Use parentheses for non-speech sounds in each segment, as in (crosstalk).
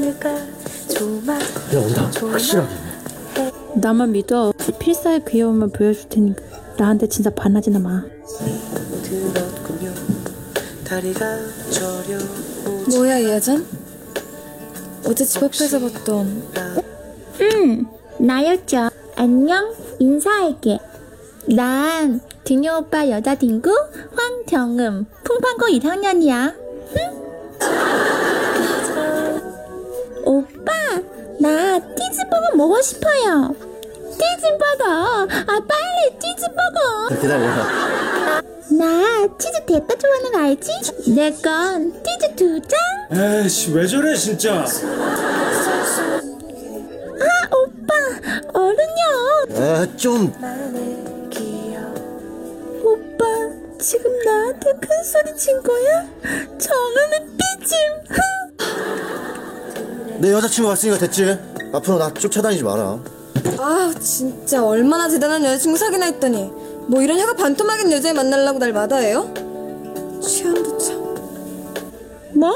야 온다 확실하게 나만 믿어. 필사의 귀여움을 보여줄 테니까 나한테 진짜 반하지나 마. 뭐야 예전? 어제 집 앞에서 봤던 나였죠. 안녕, 인사할게. 난 등요 오빠 여자 딩구 황경음 풍판고 2학년이야. 오 치즈버거 먹고 싶어요. 치즈버거, 아 빨리 치즈버거. 기다려 나 치즈 대파 좋아하는 거 알지? 내 건 치즈 두 장. 에이씨 왜 저래 진짜 아 오빠, 어른요. 에좀 오빠, 지금 나한테 큰 소리 친 거야? 정음은 삐짐. 내 여자친구 왔으니까 됐지 앞으로 나 쫓아다니지 마라 아 진짜 얼마나 대단한 여자친구 사귀나 했더니 뭐 이런 혀가 반토막인 여자애 만나려고 날 마다해요? 취향도 참 뭐?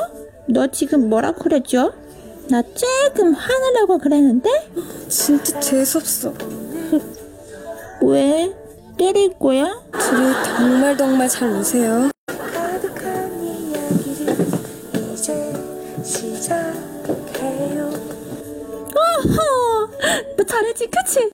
너 지금 뭐라 그랬죠? 나 조금 화내려고 그랬는데? 진짜 재수없어 왜? 때릴 거야? 둘이 정말 정말 잘 노세요 가득한 이야기를 이제 시작해요 (laughs) 너 잘했지, 그치?